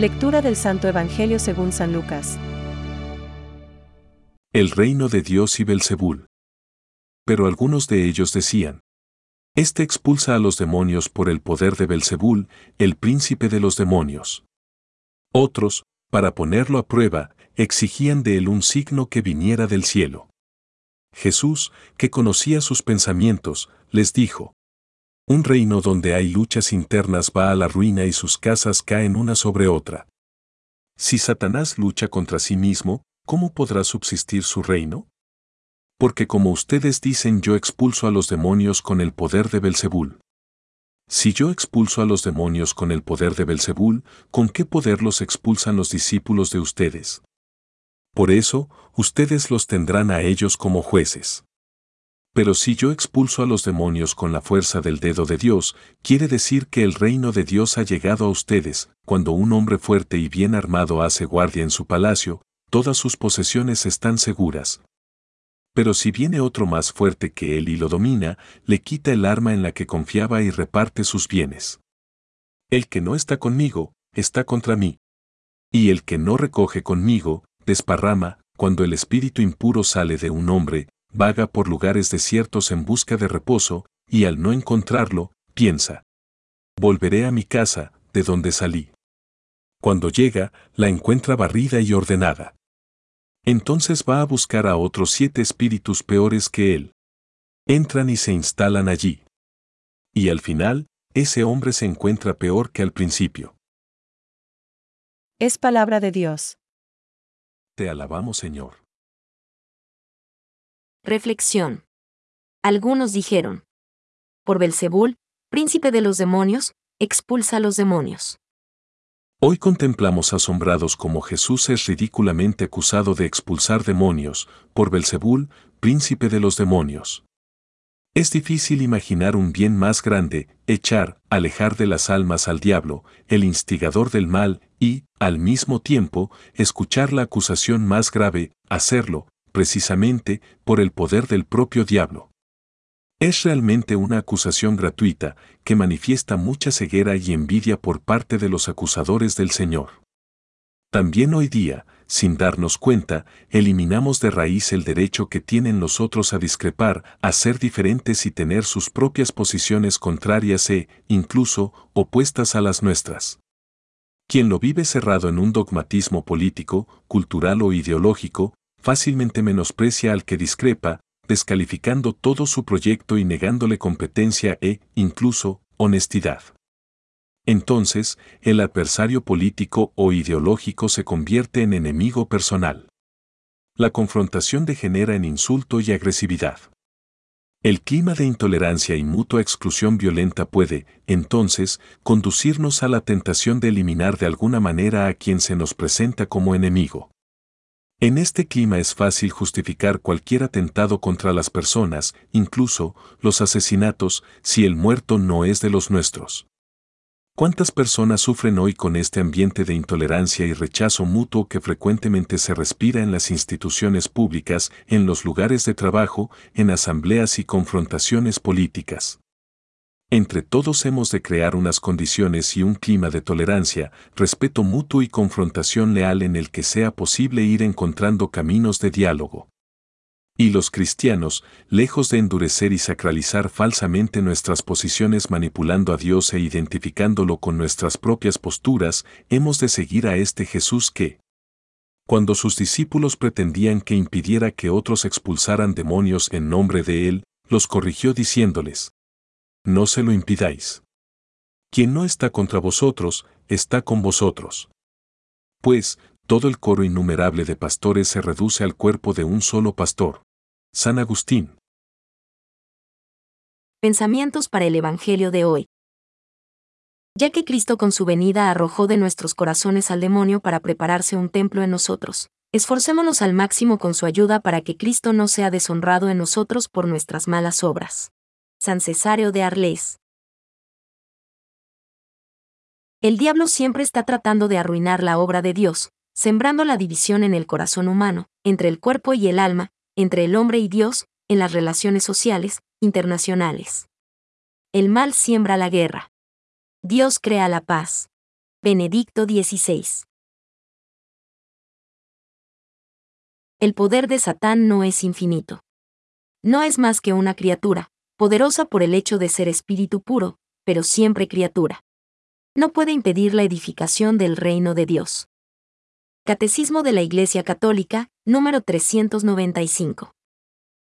Lectura del Santo Evangelio según San Lucas. El reino de Dios y Belzebul. Pero algunos de ellos decían: Este expulsa a los demonios por el poder de Belzebul, el príncipe de los demonios. Otros, para ponerlo a prueba, exigían de él un signo que viniera del cielo. Jesús, que conocía sus pensamientos, les dijo, Un reino donde hay luchas internas va a la ruina y sus casas caen una sobre otra. Si Satanás lucha contra sí mismo, ¿cómo podrá subsistir su reino? Porque como ustedes dicen yo expulso a los demonios con el poder de Belzebul. Si yo expulso a los demonios con el poder de Belzebul, ¿con qué poder los expulsan los discípulos de ustedes? Por eso, ustedes los tendrán a ellos como jueces. Pero si yo expulso a los demonios con la fuerza del dedo de Dios, quiere decir que el reino de Dios ha llegado a ustedes, cuando un hombre fuerte y bien armado hace guardia en su palacio, todas sus posesiones están seguras. Pero si viene otro más fuerte que él y lo domina, le quita el arma en la que confiaba y reparte sus bienes. El que no está conmigo, está contra mí. Y el que no recoge conmigo, desparrama, cuando el espíritu impuro sale de un hombre, vaga por lugares desiertos en busca de reposo, y al no encontrarlo, piensa. Volveré a mi casa, de donde salí. Cuando llega, la encuentra barrida y ordenada. Entonces va a buscar a otros siete espíritus peores que él. Entran y se instalan allí. Y al final, ese hombre se encuentra peor que al principio. Es palabra de Dios. Te alabamos, Señor. Reflexión. Algunos dijeron: Por Belzebul, príncipe de los demonios, expulsa a los demonios. Hoy contemplamos asombrados como Jesús es ridículamente acusado de expulsar demonios, por Belzebul, príncipe de los demonios. Es difícil imaginar un bien más grande, echar, alejar de las almas al diablo, el instigador del mal, y, al mismo tiempo, escuchar la acusación más grave, hacerlo, precisamente, por el poder del propio diablo. Es realmente una acusación gratuita, que manifiesta mucha ceguera y envidia por parte de los acusadores del Señor. También hoy día, sin darnos cuenta, eliminamos de raíz el derecho que tienen los otros a discrepar, a ser diferentes y tener sus propias posiciones contrarias e, incluso, opuestas a las nuestras. Quien lo vive cerrado en un dogmatismo político, cultural o ideológico, fácilmente menosprecia al que discrepa, descalificando todo su proyecto y negándole competencia e, incluso, honestidad. Entonces, el adversario político o ideológico se convierte en enemigo personal. La confrontación degenera en insulto y agresividad. El clima de intolerancia y mutua exclusión violenta puede, entonces, conducirnos a la tentación de eliminar de alguna manera a quien se nos presenta como enemigo. En este clima es fácil justificar cualquier atentado contra las personas, incluso los asesinatos, si el muerto no es de los nuestros. ¿Cuántas personas sufren hoy con este ambiente de intolerancia y rechazo mutuo que frecuentemente se respira en las instituciones públicas, en los lugares de trabajo, en asambleas y confrontaciones políticas? Entre todos hemos de crear unas condiciones y un clima de tolerancia, respeto mutuo y confrontación leal en el que sea posible ir encontrando caminos de diálogo. Y los cristianos, lejos de endurecer y sacralizar falsamente nuestras posiciones manipulando a Dios e identificándolo con nuestras propias posturas, hemos de seguir a este Jesús que, cuando sus discípulos pretendían que impidiera que otros expulsaran demonios en nombre de Él, los corrigió diciéndoles, no se lo impidáis. Quien no está contra vosotros, está con vosotros. Pues, todo el coro innumerable de pastores se reduce al cuerpo de un solo pastor. San Agustín. Pensamientos para el Evangelio de hoy. Ya que Cristo con su venida arrojó de nuestros corazones al demonio para prepararse un templo en nosotros, esforcémonos al máximo con su ayuda para que Cristo no sea deshonrado en nosotros por nuestras malas obras. San Cesario de Arles. El diablo siempre está tratando de arruinar la obra de Dios, sembrando la división en el corazón humano, entre el cuerpo y el alma, entre el hombre y Dios, en las relaciones sociales, internacionales. El mal siembra la guerra. Dios crea la paz. Benedicto XVI. El poder de Satán no es infinito. No es más que una criatura, poderosa por el hecho de ser espíritu puro, pero siempre criatura. No puede impedir la edificación del reino de Dios. Catecismo de la Iglesia Católica, número 395.